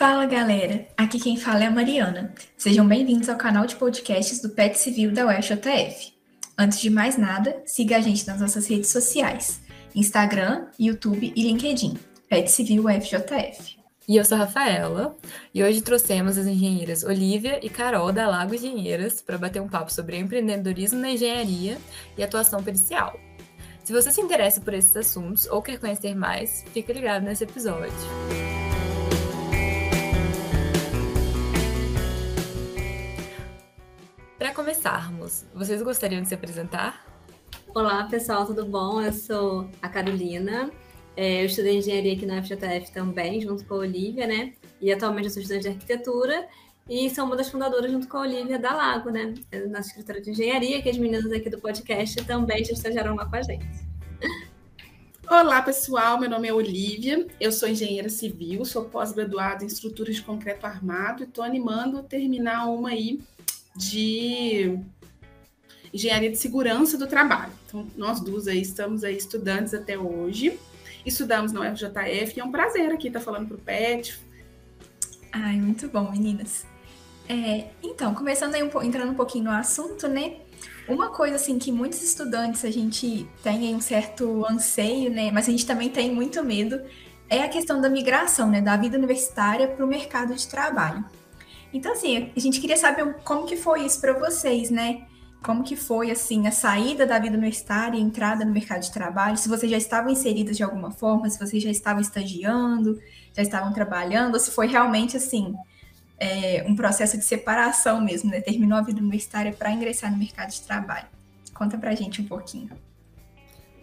Fala galera, aqui quem fala é a Mariana. Sejam bem-vindos ao canal de podcasts do PET Civil da UFJF. Antes de mais nada, siga a gente nas nossas redes sociais: Instagram, YouTube e LinkedIn. PET Civil UFJF. E eu sou a Rafaela, e hoje trouxemos as engenheiras Olivia e Carol da Lago Engenheiras para bater um papo sobre empreendedorismo na engenharia e atuação pericial. Se você se interessa por esses assuntos ou quer conhecer mais, fique ligado nesse episódio. Para começarmos, vocês gostariam de se apresentar? Olá, pessoal, tudo bom? Eu sou a Carolina. É, eu estudei engenharia aqui na FJF também, junto com a Olivia, né? E atualmente eu sou estudante de arquitetura e sou uma das fundadoras, junto com a Olivia, da Lago, né? É nossa escritora de engenharia, que as meninas aqui do podcast também já estagiaram lá com a gente. Olá, pessoal. Meu nome é Olivia. Eu sou engenheira civil, sou pós-graduada em estruturas de concreto armado e estou animando terminar uma aí de engenharia de segurança do trabalho. Então, nós duas aí estamos aí estudantes até hoje. Estudamos na UFJF e é um prazer aqui estar falando para o PET. Ai, muito bom, meninas. É, então, começando aí, um, entrando um pouquinho no assunto, né? Uma coisa assim que muitos estudantes a gente tem um certo anseio, né? Mas a gente também tem muito medo é a questão da migração, né? Da vida universitária para o mercado de trabalho. Então, assim, a gente queria saber como que foi isso para vocês, né? Como que foi, assim, a saída da vida universitária e a entrada no mercado de trabalho? Se vocês já estavam inseridos de alguma forma, se vocês já estavam estagiando, já estavam trabalhando, ou se foi realmente, assim, é, um processo de separação mesmo, né? Terminou a vida universitária para ingressar no mercado de trabalho. Conta pra gente um pouquinho.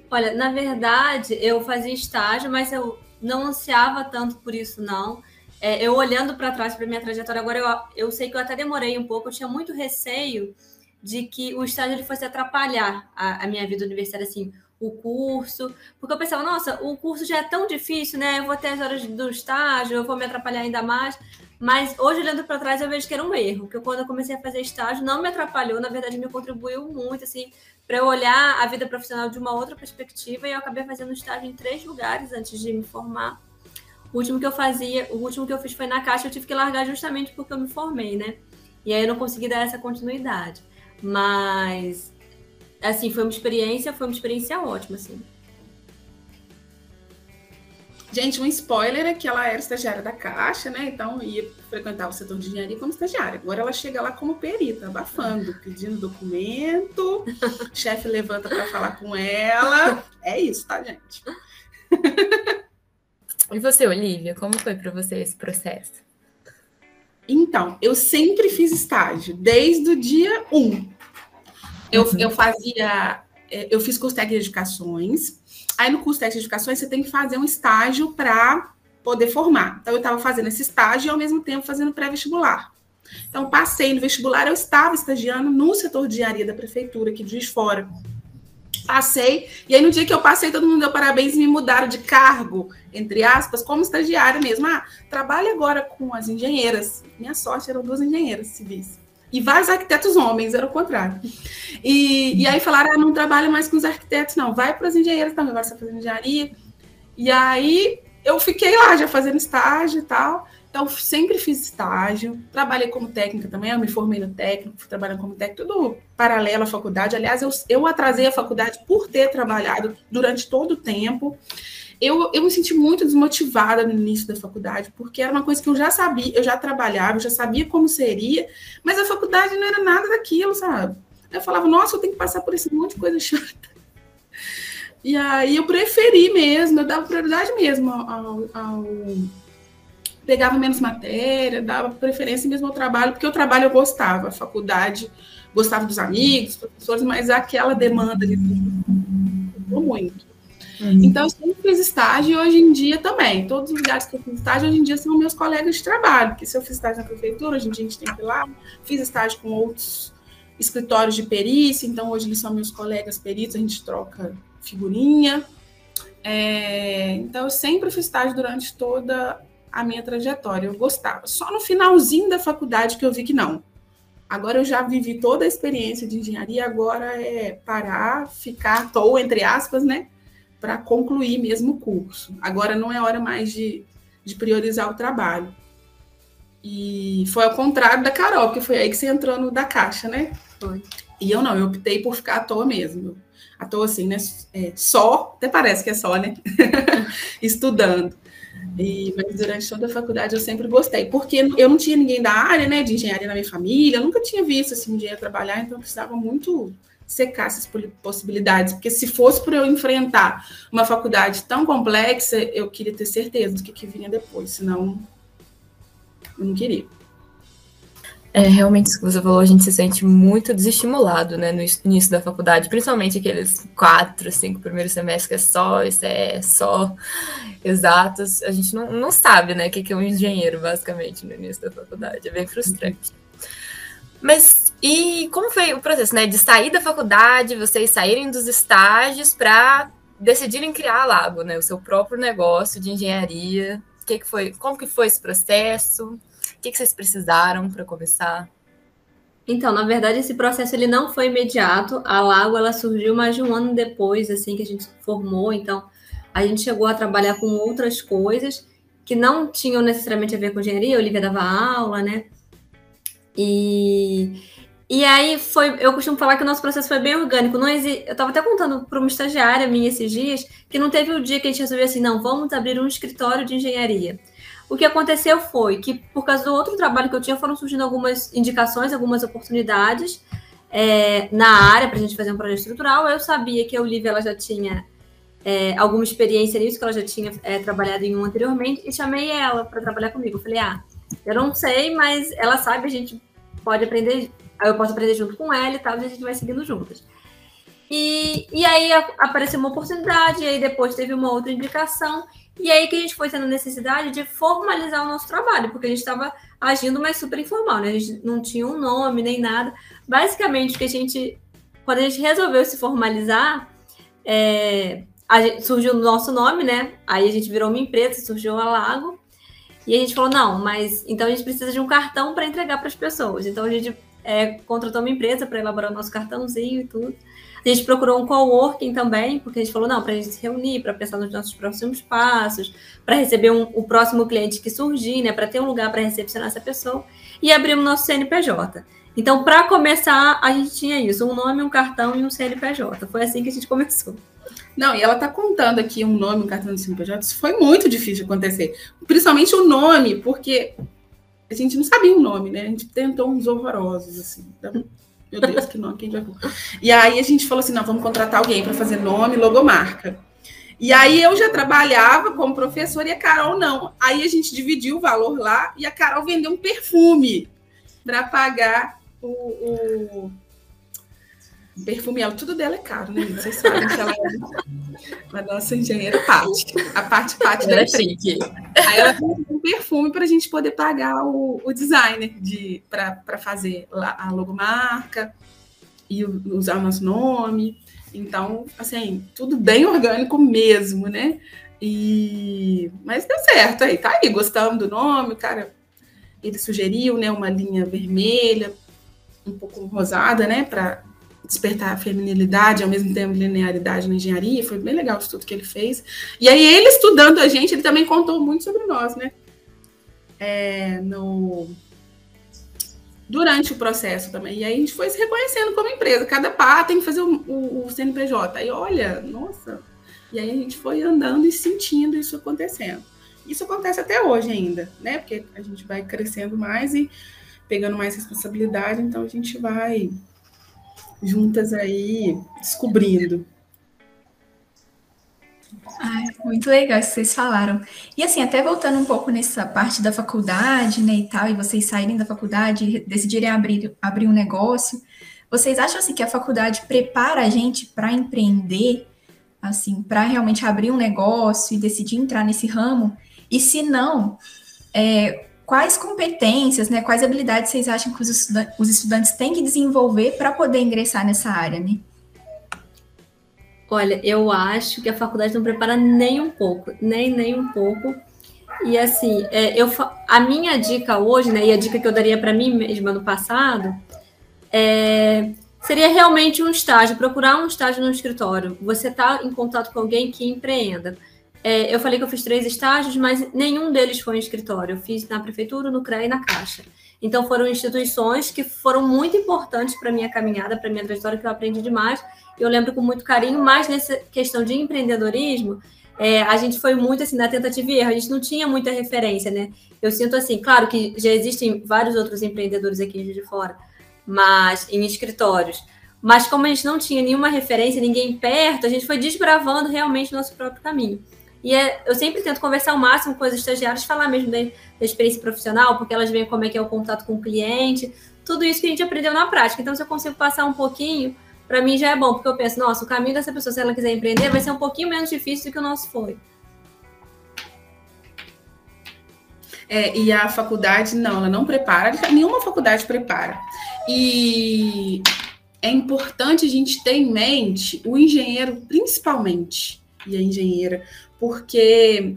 Olha, na verdade, eu fazia estágio, mas eu não ansiava tanto por isso, não. É, eu olhando para trás para minha trajetória agora, eu, eu sei que eu até demorei um pouco, eu tinha muito receio de que o estágio ele fosse atrapalhar a, a, minha vida universitária, assim, o curso, porque eu pensava, nossa, o curso já é tão difícil, né? Eu vou ter as horas do estágio, eu vou me atrapalhar ainda mais. Mas hoje, olhando para trás, eu vejo que era um erro, porque quando eu comecei a fazer estágio, não me atrapalhou, na verdade, me contribuiu muito, assim, para eu olhar a vida profissional de uma outra perspectiva, e eu acabei fazendo estágio em três lugares antes de me formar. O último que eu fazia, o último que eu fiz foi na Caixa, eu tive que largar justamente porque eu me formei, né? E aí eu não consegui dar essa continuidade. Mas assim, foi uma experiência, foi uma experiência ótima, assim. Gente, um spoiler é que ela era estagiária da Caixa, né? Então ia frequentar o setor de engenharia como estagiária. Agora ela chega lá como perita, abafando, pedindo documento, o chefe levanta para falar com ela. É isso, tá, gente? E você, Olivia, como foi para você esse processo? Então, eu sempre fiz estágio, desde o dia 1. Um. Eu, uhum. eu fazia, é, eu fiz curso técnico de edificações. Aí no curso técnico de edificações você tem que fazer um estágio para poder formar. Então eu estava fazendo esse estágio e ao mesmo tempo fazendo pré-vestibular. Então passei no vestibular, eu estava estagiando no setor de engenharia da prefeitura aqui de Juiz Fora. Passei, e aí no dia que eu passei, todo mundo deu parabéns e me mudaram de cargo, entre aspas, como estagiária mesmo. Ah, trabalho agora com as engenheiras. Minha sorte eram duas engenheiras civis. E vários arquitetos homens, era o contrário. E, e aí falaram, ah, não trabalho mais com os arquitetos, não, vai para as engenheiras também, agora você está fazendo engenharia. E aí eu fiquei lá já fazendo estágio e tal. Então, sempre fiz estágio, trabalhei como técnica também, eu me formei no técnico, fui trabalhando como técnico, tudo paralelo à faculdade. Aliás, eu, eu atrasei a faculdade por ter trabalhado durante todo o tempo. Eu, eu me senti muito desmotivada no início da faculdade, porque era uma coisa que eu já sabia, eu já trabalhava, eu já sabia como seria, mas a faculdade não era nada daquilo, sabe? Eu falava, nossa, eu tenho que passar por esse monte de coisa chata. E aí eu preferi mesmo, eu dava prioridade mesmo ao, ao pegava menos matéria, dava preferência mesmo ao trabalho, porque o trabalho eu gostava, a faculdade, gostava dos amigos, professores, mas aquela demanda de muito. Uhum. Então, eu sempre fiz estágio e hoje em dia também. Todos os lugares que eu fiz estágio, hoje em dia, são meus colegas de trabalho, porque se eu fiz estágio na prefeitura, hoje em dia a gente tem que ir lá. Fiz estágio com outros escritórios de perícia, então hoje eles são meus colegas peritos, a gente troca figurinha. É, então, eu sempre fiz estágio durante toda a minha trajetória. Eu gostava. Só no finalzinho da faculdade que eu vi que não. Agora eu já vivi toda a experiência de engenharia, agora é parar, ficar ou entre aspas, né? Para concluir mesmo o curso. Agora não é hora mais de, de priorizar o trabalho. E foi ao contrário da Carol, que foi aí que você entrou no da Caixa, né? Foi. E eu não, eu optei por ficar à toa mesmo. À toa, assim, né? É, só, até parece que é só, né? Estudando. E, mas durante toda a faculdade eu sempre gostei, porque eu não tinha ninguém da área, né, de engenharia na minha família, eu nunca tinha visto assim, engenheiro trabalhar, então eu precisava muito secar essas possibilidades, porque se fosse para eu enfrentar uma faculdade tão complexa, eu queria ter certeza do que, que vinha depois, senão eu não queria. É, realmente, isso que você falou, a gente se sente muito desestimulado, né, no início da faculdade, principalmente aqueles quatro, cinco primeiros semestres que é só, isso é só exatos. A gente não, não sabe, né, o que é um engenheiro, basicamente, no início da faculdade. É bem frustrante. Mas e como foi o processo, né, de sair da faculdade, vocês saírem dos estágios para decidirem criar a Lago, né, o seu próprio negócio de engenharia? Que, que foi? Como que foi esse processo? O que, que vocês precisaram para começar? Então, na verdade, esse processo ele não foi imediato. A Lago ela surgiu mais de um ano depois, assim, que a gente formou. Então, a gente chegou a trabalhar com outras coisas que não tinham necessariamente a ver com engenharia. A Olivia dava aula, né? E, e aí foi. Eu costumo falar que o nosso processo foi bem orgânico. Não exi... Eu estava até contando para uma estagiária minha esses dias que não teve o dia que a gente resolveu assim, não, vamos abrir um escritório de engenharia. O que aconteceu foi que, por causa do outro trabalho que eu tinha, foram surgindo algumas indicações, algumas oportunidades é, na área para a gente fazer um projeto estrutural. Eu sabia que a Olivia ela já tinha é, alguma experiência nisso, que ela já tinha é, trabalhado em um anteriormente, e chamei ela para trabalhar comigo. Eu falei, ah, eu não sei, mas ela sabe, a gente pode aprender, eu posso aprender junto com ela e tal, e a gente vai seguindo juntas. E, e aí apareceu uma oportunidade, e aí depois teve uma outra indicação, e aí que a gente foi tendo necessidade de formalizar o nosso trabalho, porque a gente estava agindo mais super informal, né? A gente não tinha um nome nem nada. Basicamente, o que a gente. Quando a gente resolveu se formalizar, é, gente, surgiu o nosso nome, né? Aí a gente virou uma empresa, surgiu a Lago. E a gente falou: não, mas então a gente precisa de um cartão para entregar para as pessoas. Então a gente é, contratou uma empresa para elaborar o nosso cartãozinho e tudo. A gente procurou um coworking também, porque a gente falou, não, para a gente se reunir, para pensar nos nossos próximos passos, para receber um, o próximo cliente que surgir, né, para ter um lugar para recepcionar essa pessoa, e abrimos nosso CNPJ. Então, para começar, a gente tinha isso, um nome, um cartão e um CNPJ. Foi assim que a gente começou. Não, e ela está contando aqui um nome, um cartão de CNPJ. Isso foi muito difícil de acontecer. Principalmente o nome, porque a gente não sabia o nome, né? A gente tentou uns horrorosos, assim. Então, meu Deus, que nome, quem vai. E aí a gente falou assim: não, vamos contratar alguém para fazer nome, logomarca. E aí eu já trabalhava como professora e a Carol não. Aí a gente dividiu o valor lá e a Carol vendeu um perfume para pagar o, o, o perfume. Ela, tudo dela é caro, né? Vocês sabem que ela é a nossa engenheira parte. A parte parte da chique. Aí ela vendeu um perfume para a gente poder pagar o, o designer de para fazer a logomarca e usar o nosso nome. Então, assim, tudo bem orgânico mesmo, né? E mas deu certo aí, tá aí, gostamos do nome, o cara ele sugeriu, né, uma linha vermelha, um pouco rosada, né, para despertar a feminilidade, ao mesmo tempo linearidade na engenharia, foi bem legal o estudo que ele fez. E aí ele estudando a gente, ele também contou muito sobre nós, né? é, no, durante o processo também. E aí a gente foi se reconhecendo como empresa. Cada pá tem que fazer o, o, o CNPJ. Aí, olha, nossa. E aí a gente foi andando e sentindo isso acontecendo. Isso acontece até hoje ainda, né? Porque a gente vai crescendo mais e pegando mais responsabilidade, então a gente vai juntas aí descobrindo. Ai, muito legal isso que vocês falaram. E assim, até voltando um pouco nessa parte da faculdade, né, e tal, e vocês saírem da faculdade e decidirem abrir, abrir um negócio, vocês acham assim que a faculdade prepara a gente para empreender, assim, para realmente abrir um negócio e decidir entrar nesse ramo? E se não, é, quais competências, né, quais habilidades vocês acham que os, estudantes, os estudantes têm que desenvolver para poder ingressar nessa área, né? Olha, eu acho que a faculdade não prepara nem um pouco, nem nem um pouco. E assim, é, eu, a minha dica hoje, né, e a dica que eu daria para mim mesma no passado, é, seria realmente um estágio, procurar um estágio no escritório. Você está em contato com alguém que empreenda. É, eu falei que eu fiz três estágios, mas nenhum deles foi em escritório. Eu fiz na prefeitura, no CREA e na Caixa. Então foram instituições que foram muito importantes para minha caminhada, para minha trajetória, que eu aprendi demais. Eu lembro com muito carinho, mas nessa questão de empreendedorismo, é, a gente foi muito assim na tentativa e erro, a gente não tinha muita referência, né? Eu sinto assim, claro que já existem vários outros empreendedores aqui de fora, mas em escritórios. Mas como a gente não tinha nenhuma referência, ninguém perto, a gente foi desbravando realmente nosso próprio caminho. E é, eu sempre tento conversar ao máximo com as estagiárias, falar mesmo da, da, experiência profissional, porque elas veem como é que é o contato com o cliente, tudo isso que a gente aprendeu na prática. Então, se eu consigo passar um pouquinho, para mim já é bom, porque eu penso, nossa, o caminho dessa pessoa, se ela quiser empreender, vai ser um pouquinho menos difícil do que o nosso foi. É, e a faculdade, não, ela não prepara, nenhuma faculdade prepara. E é importante a gente ter em mente o engenheiro, principalmente, e a engenheira, porque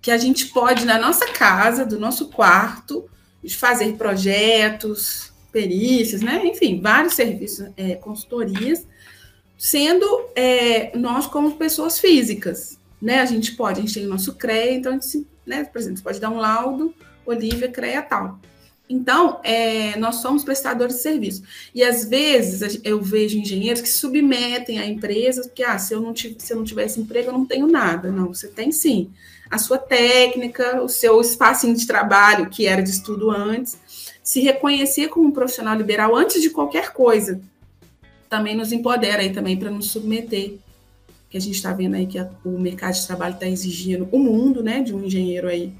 que a gente pode, na nossa casa, do nosso quarto, fazer projetos, perícias, né? Enfim, vários serviços, é, consultorias, sendo é, nós como pessoas físicas, né? A gente pode, a gente tem o nosso CREA, então a gente, né, por exemplo, você pode dar um laudo, Olivia CREA tal. Então, é, nós somos prestadores de serviço. E às vezes eu vejo engenheiros que submetem a empresas, porque ah, se eu não tivesse, se eu não tivesse emprego, eu não tenho nada. Não, você tem sim. A sua técnica, o seu espacinho de trabalho, que era de estudo antes, se reconhecer como um profissional liberal antes de qualquer coisa. Também nos empodera aí também para nos submeter. Que a gente está vendo aí que a, o mercado de trabalho está exigindo o mundo, né, de um engenheiro aí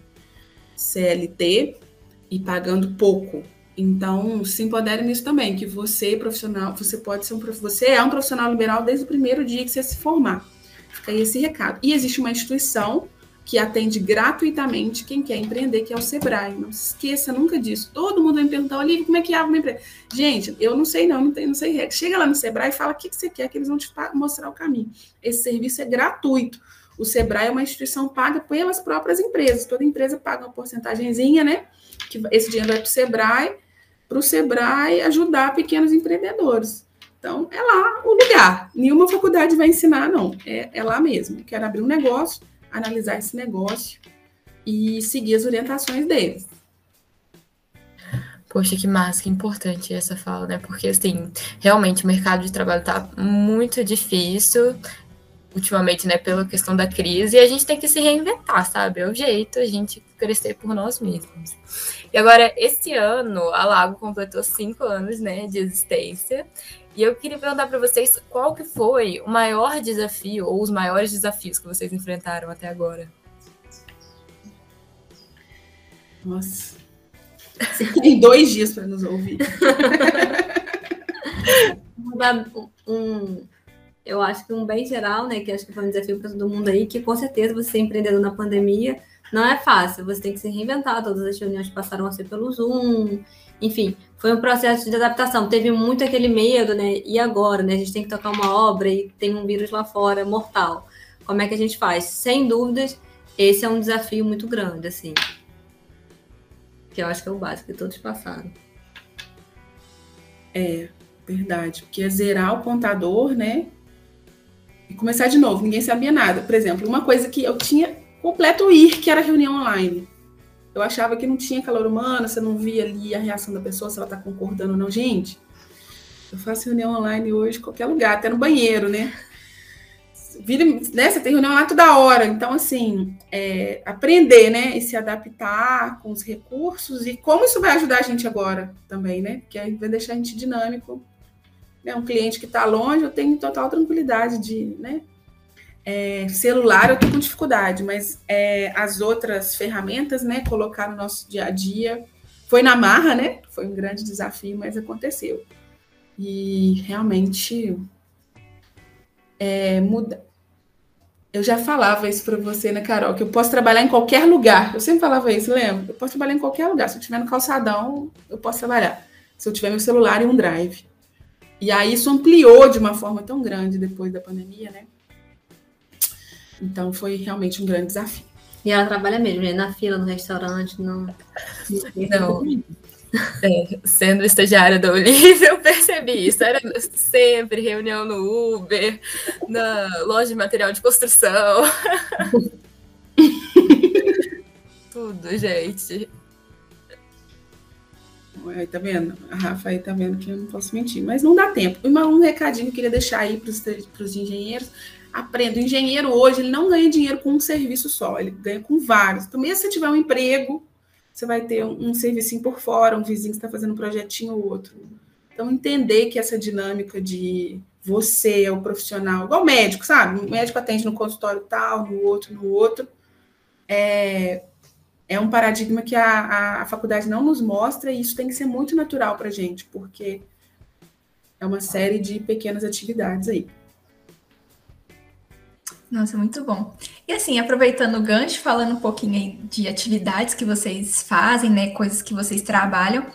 CLT e pagando pouco. Então, se empodere nisso também, que você, profissional, você pode ser um você é um profissional liberal desde o primeiro dia que você se formar. Fica aí esse recado. E existe uma instituição que atende gratuitamente quem quer empreender, que é o Sebrae. Não se esqueça nunca disso. Todo mundo vai me perguntar, Olivia, como é que abre uma empresa? Gente, eu não sei não, não, tenho, não sei Chega lá no Sebrae e fala o que, que você quer, que eles vão te mostrar o caminho. Esse serviço é gratuito. O Sebrae é uma instituição paga pelas próprias empresas. Toda empresa paga uma porcentagemzinha, né? Que esse dinheiro vai para o Sebrae, para o Sebrae ajudar pequenos empreendedores. Então, é lá o lugar. Nenhuma faculdade vai ensinar, não. É, é lá mesmo. Quero abrir um negócio, analisar esse negócio e seguir as orientações deles. Poxa, que massa, que importante essa fala, né? Porque, assim, realmente o mercado de trabalho tá muito difícil ultimamente, né, pela questão da crise, e a gente tem que se reinventar, sabe? É o jeito a gente crescer por nós mesmos. E agora, esse ano, a Lago completou cinco anos, né, de existência, e eu queria perguntar para vocês qual que foi o maior desafio, ou os maiores desafios que vocês enfrentaram até agora. Nossa. Tem dois dias para nos ouvir. Vou dar um, eu acho que um bem geral, né, que acho que foi um desafio para todo mundo aí, que com certeza você ser empreendedor na pandemia não é fácil, você tem que se reinventar, todas as reuniões passaram a ser pelo Zoom, enfim, foi um processo de adaptação, teve muito aquele medo, né, e agora, né, a gente tem que tocar uma obra e tem um vírus lá fora, mortal, como é que a gente faz? Sem dúvidas, esse é um desafio muito grande, assim, que eu acho que é o básico que todos passaram. É, verdade, porque é zerar o contador, né, e começar de novo, ninguém sabia nada. Por exemplo, uma coisa que eu tinha completo ir, que era reunião online. Eu achava que não tinha calor humano, você não via ali a reação da pessoa, se ela está concordando ou não. Gente, eu faço reunião online hoje em qualquer lugar, até no banheiro, né? Vira, né? Você tem reunião lá toda hora. Então, assim, é, aprender, né? E se adaptar com os recursos e como isso vai ajudar a gente agora também, né? Porque aí vai deixar a gente dinâmico né, um cliente que está longe, eu tenho total tranquilidade de, né? É, celular eu estou com dificuldade, mas é, as outras ferramentas, né, colocar no nosso dia a dia, foi na marra, né? Foi um grande desafio, mas aconteceu. E realmente é, muda. Eu já falava isso para você, né, Carol? Que eu posso trabalhar em qualquer lugar. Eu sempre falava isso, lembra? Eu posso trabalhar em qualquer lugar. Se eu estiver no calçadão, eu posso trabalhar. Se eu tiver meu celular e um drive. E aí isso ampliou de uma forma tão grande depois da pandemia, né? Então foi realmente um grande desafio. E ela trabalha mesmo, né? Na fila, no restaurante, no. Não. É, sendo estagiária da Olivia, eu percebi isso. Era sempre reunião no Uber, na loja de material de construção. tudo, gente. Aí, tá vendo? A Rafa aí tá vendo que eu não posso mentir. Mas não dá tempo. um recadinho que eu queria deixar aí para os engenheiros. Aprenda, o engenheiro hoje ele não ganha dinheiro com um serviço só, ele ganha com vários. Então, mesmo se você tiver um emprego, você vai ter um, um serviço por fora, um vizinho que está fazendo um projetinho ou outro. Então, entender que essa dinâmica de você é o profissional, igual médico, sabe? O médico atende no consultório tal, no outro, no outro. É, é um paradigma que a, a, a faculdade não nos mostra e isso tem que ser muito natural para a gente, porque é uma série de pequenas atividades aí. Nossa, muito bom. E assim, aproveitando o gancho, falando um pouquinho de atividades que vocês fazem, né? Coisas que vocês trabalham.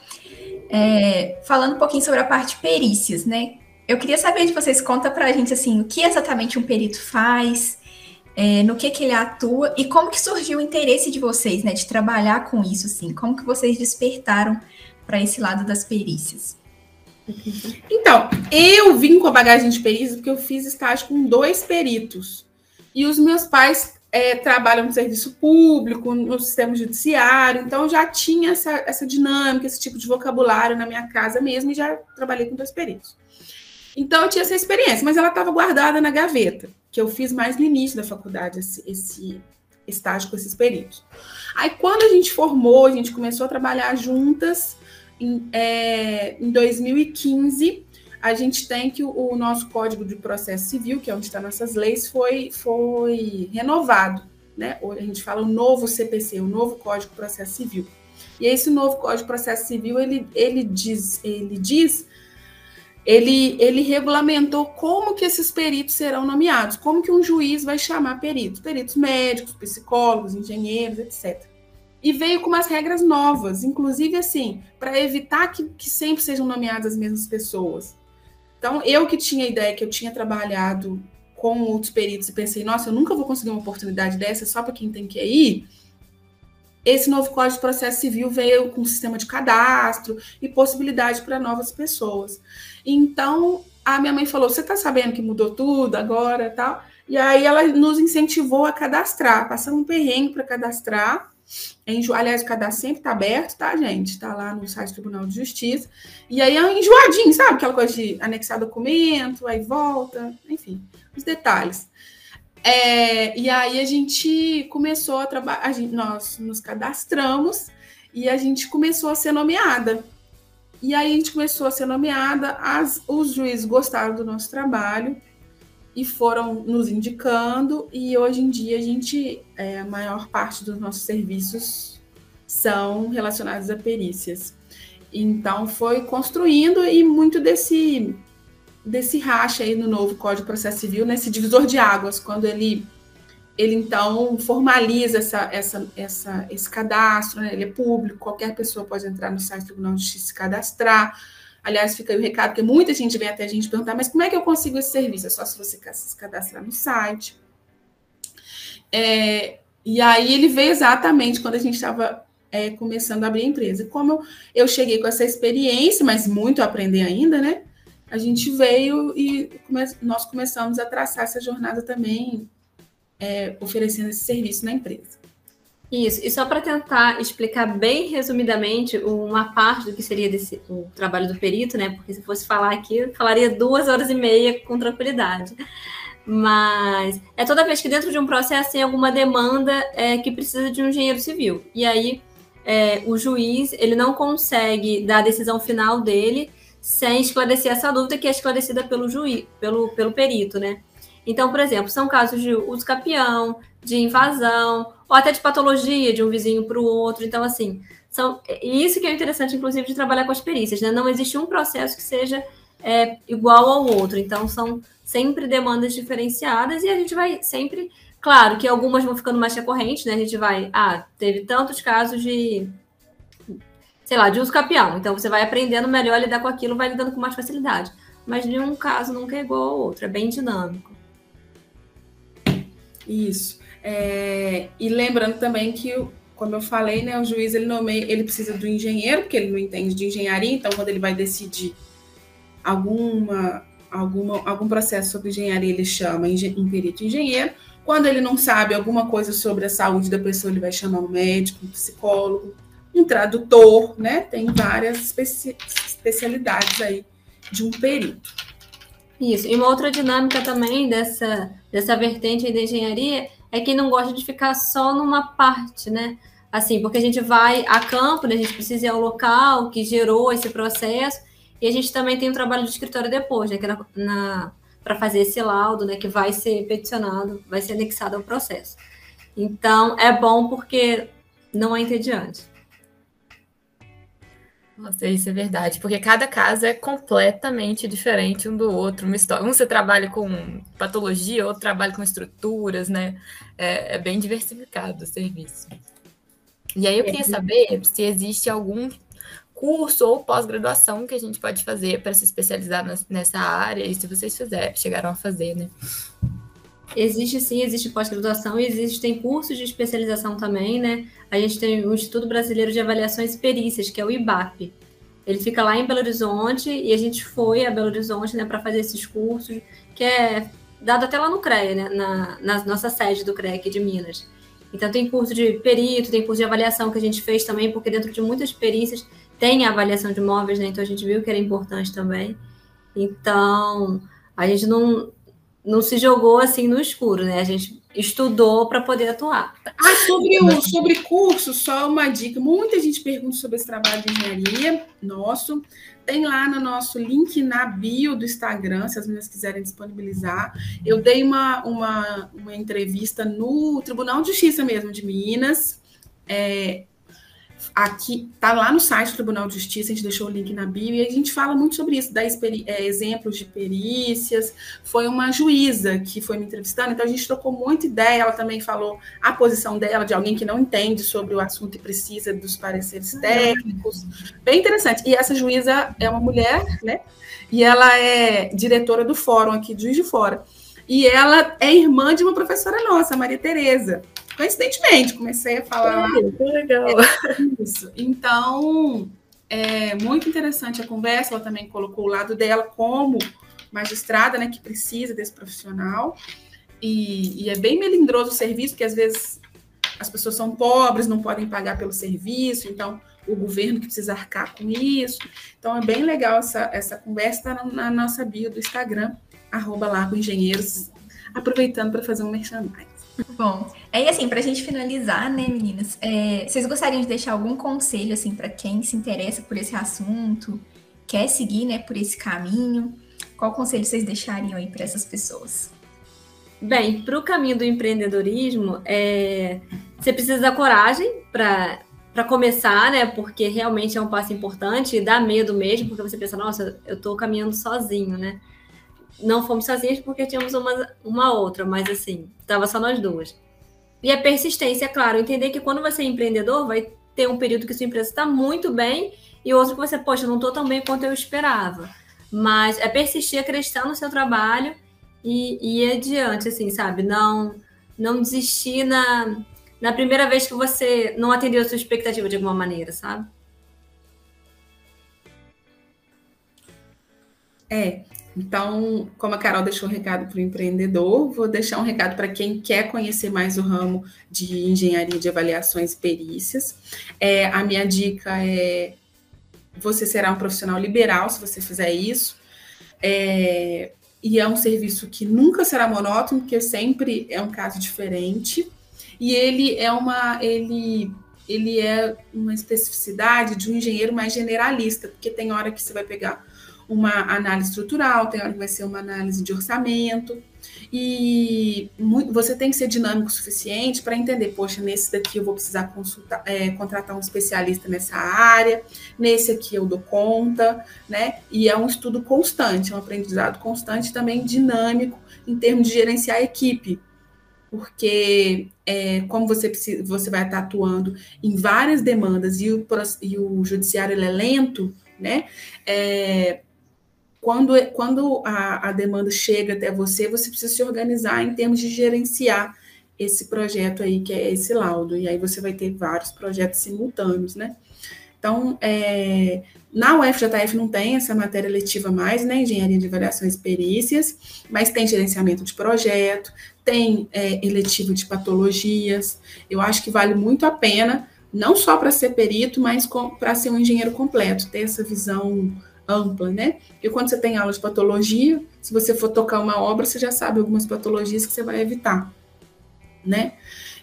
É, falando um pouquinho sobre a parte perícias, né? Eu queria saber de vocês, conta pra gente assim, o que exatamente um perito faz, é, no que, que ele atua e como que surgiu o interesse de vocês, né? De trabalhar com isso, assim. Como que vocês despertaram para esse lado das perícias? Então, eu vim com a bagagem de perícia porque eu fiz estágio com dois peritos. E os meus pais é, trabalham no serviço público, no sistema judiciário, então já tinha essa, essa dinâmica, esse tipo de vocabulário na minha casa mesmo, e já trabalhei com dois peritos. Então eu tinha essa experiência, mas ela estava guardada na gaveta, que eu fiz mais no início da faculdade, esse, esse estágio com esses peritos. Aí quando a gente formou, a gente começou a trabalhar juntas em, é, em 2015 a gente tem que o, nosso Código de Processo Civil, que é onde estão nossas leis, foi, foi renovado. Né? A gente fala o novo CPC, o novo Código de Processo Civil. E esse novo Código de Processo Civil, ele, ele diz, ele diz, ele, ele regulamentou como que esses peritos serão nomeados, como que um juiz vai chamar peritos, peritos médicos, psicólogos, engenheiros, etc. E veio com umas regras novas, inclusive assim, para evitar que, que sempre sejam nomeadas as mesmas pessoas. Então, eu que tinha a ideia que eu tinha trabalhado com outros peritos e pensei, nossa, eu nunca vou conseguir uma oportunidade dessa só para quem tem que ir. Esse novo Código de Processo Civil veio com um sistema de cadastro e possibilidade para novas pessoas. Então, a minha mãe falou: Você está sabendo que mudou tudo agora tal? E aí ela nos incentivou a cadastrar, passamos um perrengue para cadastrar. Enjo... Aliás, o cadastro sempre está aberto, tá, gente? Está lá no site do Tribunal de Justiça. E aí é enjoadinho, sabe? Aquela coisa de anexar documento, aí volta, enfim, os detalhes. É, e aí a gente começou a trabalhar, nós nos cadastramos e a gente começou a ser nomeada. E aí a gente começou a ser nomeada, as, os juízes gostaram do nosso trabalho e foram nos indicando, e hoje em dia a gente, é, a maior parte dos nossos serviços são relacionados a perícias. Então foi construindo e muito desse desse racha aí no novo Código de Processo Civil, nesse divisor de águas, quando ele ele então formaliza essa, essa, essa, esse cadastro, né? ele é público, qualquer pessoa pode entrar no site do Tribunal de Justiça e se cadastrar, Aliás, fica aí o recado, porque muita gente vem até a gente perguntar, mas como é que eu consigo esse serviço? É só se você se cadastrar no site. É, e aí ele veio exatamente quando a gente estava é, começando a abrir a empresa. Como eu, eu cheguei com essa experiência, mas muito a aprender ainda, né? A gente veio e come, nós começamos a traçar essa jornada também, é, oferecendo esse serviço na empresa. Isso, e só para tentar explicar bem resumidamente uma parte do que seria desse, o trabalho do perito, né? Porque se fosse falar aqui, falaria duas horas e meia com tranquilidade. Mas é toda vez que dentro de um processo tem alguma demanda é, que precisa de um engenheiro civil. E aí é, o juiz ele não consegue dar a decisão final dele sem esclarecer essa dúvida que é esclarecida pelo juiz, pelo, pelo perito, né? Então, por exemplo, são casos de uso capião, de invasão, ou até de patologia de um vizinho para o outro. Então, assim, são, isso que é interessante, inclusive, de trabalhar com as perícias, né? Não existe um processo que seja é, igual ao outro. Então, são sempre demandas diferenciadas e a gente vai sempre. Claro que algumas vão ficando mais recorrentes, né? A gente vai. Ah, teve tantos casos de. Sei lá, de uso capião. Então, você vai aprendendo melhor a lidar com aquilo, vai lidando com mais facilidade. Mas nenhum caso nunca é igual ao outro, é bem dinâmico. Isso. É, e lembrando também que, como eu falei, né, o juiz ele nomeia, ele precisa do engenheiro, porque ele não entende de engenharia, então quando ele vai decidir alguma, alguma, algum processo sobre engenharia, ele chama um perito engenheiro, Quando ele não sabe alguma coisa sobre a saúde da pessoa, ele vai chamar um médico, um psicólogo, um tradutor, né? Tem várias especi especialidades aí de um perito. Isso. E uma outra dinâmica também dessa, dessa vertente da engenharia é que não gosta de ficar só numa parte, né? Assim, porque a gente vai a campo, né? a gente precisa ir ao local que gerou esse processo, e a gente também tem um trabalho de escritório depois, né? É na, na para fazer esse laudo, né? Que vai ser peticionado, vai ser anexado ao processo. Então, é bom porque não é entediante. Nossa, isso é verdade, porque cada caso é completamente diferente um do outro. Uma história, um você trabalha com patologia, outro trabalha com estruturas, né? É, é bem diversificado o serviço. E aí eu queria saber se existe algum curso ou pós-graduação que a gente pode fazer para se especializar nessa área e se vocês fizer, chegaram a fazer, né? Existe sim, existe pós-graduação e existem cursos de especialização também, né? A gente tem o Instituto Brasileiro de Avaliações e Perícias, que é o IBAP. Ele fica lá em Belo Horizonte e a gente foi a Belo Horizonte, né, para fazer esses cursos, que é dado até lá no CREA, né, na, na nossa sede do CREA aqui de Minas. Então tem curso de perito, tem curso de avaliação que a gente fez também, porque dentro de muitas perícias tem a avaliação de imóveis, né? Então a gente viu que era importante também. Então, a gente não não se jogou assim no escuro, né? A gente estudou para poder atuar. Ah, sobre o sobre curso, só uma dica. Muita gente pergunta sobre esse trabalho de engenharia nosso. Tem lá no nosso link na bio do Instagram, se as meninas quiserem disponibilizar. Eu dei uma, uma, uma entrevista no Tribunal de Justiça mesmo de Minas. É, aqui tá lá no site do Tribunal de Justiça, a gente deixou o link na bio, e a gente fala muito sobre isso, dá é, exemplos de perícias. Foi uma juíza que foi me entrevistando, então a gente trocou muita ideia. Ela também falou a posição dela, de alguém que não entende sobre o assunto e precisa dos pareceres técnicos. Bem interessante. E essa juíza é uma mulher, né? E ela é diretora do fórum aqui de Juiz de Fora. E ela é irmã de uma professora nossa, Maria Tereza coincidentemente, comecei a falar. que legal. É, isso. Então, é muito interessante a conversa. Ela também colocou o lado dela como magistrada, né, que precisa desse profissional. E, e é bem melindroso o serviço, porque às vezes as pessoas são pobres, não podem pagar pelo serviço, então o governo que precisa arcar com isso. Então é bem legal essa, essa conversa tá na, na nossa bio do Instagram, arroba Lago Engenheiros, aproveitando para fazer um merchandising. Bom, aí assim, pra gente finalizar, né, meninas, é, vocês gostariam de deixar algum conselho, assim, para quem se interessa por esse assunto, quer seguir, né, por esse caminho? Qual conselho vocês deixariam aí para essas pessoas? Bem, para o caminho do empreendedorismo, é, você precisa da coragem para começar, né? Porque realmente é um passo importante e dá medo mesmo, porque você pensa, nossa, eu estou caminhando sozinho, né? Não fomos sozinhas porque tínhamos uma, uma outra, mas assim, estava só nós duas. E a persistência, é claro, entender que quando você é empreendedor, vai ter um período que sua empresa está muito bem e outro que você, poxa, não estou tão bem quanto eu esperava. Mas é persistir, acreditar no seu trabalho e, e ir adiante, assim, sabe? Não, não desistir na, na primeira vez que você não atendeu a sua expectativa de alguma maneira, sabe? É, então, como a Carol deixou um recado para o empreendedor, vou deixar um recado para quem quer conhecer mais o ramo de engenharia de avaliações e perícias. É, a minha dica é: você será um profissional liberal se você fizer isso. É, e é um serviço que nunca será monótono, porque sempre é um caso diferente. E ele é uma. Ele ele é uma especificidade de um engenheiro mais generalista, porque tem hora que você vai pegar uma análise estrutural, tem hora que vai ser uma análise de orçamento. E você tem que ser dinâmico o suficiente para entender, poxa, nesse daqui eu vou precisar consultar, é, contratar um especialista nessa área, nesse aqui eu dou conta, né? E é um estudo constante, é um aprendizado constante também dinâmico em termos de gerenciar a equipe. Porque é, como você, precisa, você vai estar atuando em várias demandas e o, e o judiciário é lento, né? É, quando, quando a, a demanda chega até você, você precisa se organizar em termos de gerenciar esse projeto aí, que é esse laudo. E aí você vai ter vários projetos simultâneos, né? Então, é, na UFJF não tem essa matéria letiva mais, né? Engenharia de Variações e Perícias, mas tem gerenciamento de projeto, tem é, eletivo de patologias. Eu acho que vale muito a pena, não só para ser perito, mas para ser um engenheiro completo, ter essa visão ampla, né? Porque quando você tem aula de patologia, se você for tocar uma obra, você já sabe algumas patologias que você vai evitar, né?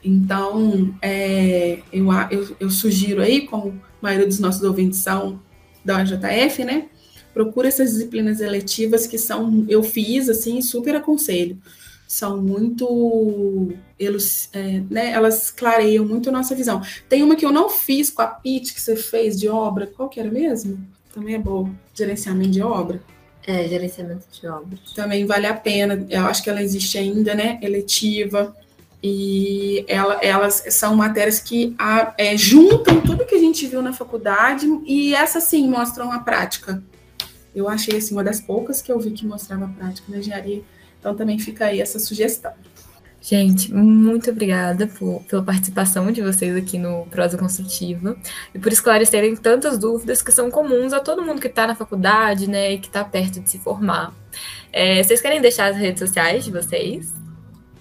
Então, é, eu, eu, eu, sugiro aí, como a maioria dos nossos ouvintes são da UJF, né? Procura essas disciplinas eletivas que são, eu fiz, assim, super aconselho. São muito, eles, é, né, elas clareiam muito a nossa visão. Tem uma que eu não fiz com a PIT que você fez de obra, qual que era mesmo? Também é bom, gerenciamento de obra. É, gerenciamento de obras. Também vale a pena, eu acho que ela existe ainda, né? Eletiva e ela, elas são matérias que a, é, juntam tudo que a gente viu na faculdade e essa sim mostram a prática. Eu achei assim uma das poucas que eu vi que mostrava a prática na engenharia. Então também fica aí essa sugestão. Gente, muito obrigada por, pela participação de vocês aqui no Prosa Construtiva e por esclarecerem tantas dúvidas que são comuns a todo mundo que está na faculdade, né, e que está perto de se formar. É, vocês querem deixar as redes sociais de vocês?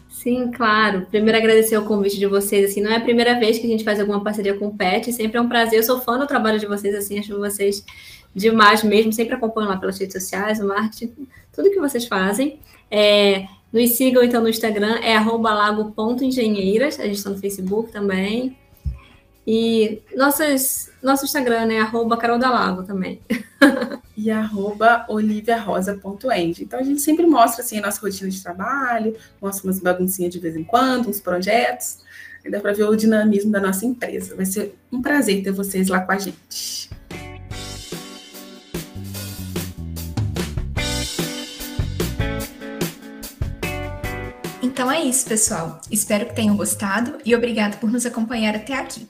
Sim, claro. Primeiro agradecer o convite de vocês, assim, não é a primeira vez que a gente faz alguma parceria com o PET, sempre é um prazer, eu sou fã do trabalho de vocês, assim, acho vocês demais mesmo, sempre acompanho lá pelas redes sociais, o marketing, tudo que vocês fazem. É, nos sigam, então, no Instagram, é lago.engenheiras, a gente está no Facebook também, e nossas, nosso Instagram é arroba Carol da Lago também. e arroba oliviarosa.end. Então a gente sempre mostra assim a nossa rotina de trabalho, mostra umas baguncinhas de vez em quando, uns projetos. Dá para ver o dinamismo da nossa empresa. Vai ser um prazer ter vocês lá com a gente. Então é isso, pessoal. Espero que tenham gostado e obrigado por nos acompanhar até aqui.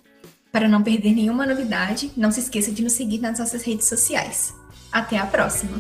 Para não perder nenhuma novidade, não se esqueça de nos seguir nas nossas redes sociais. Até a próxima!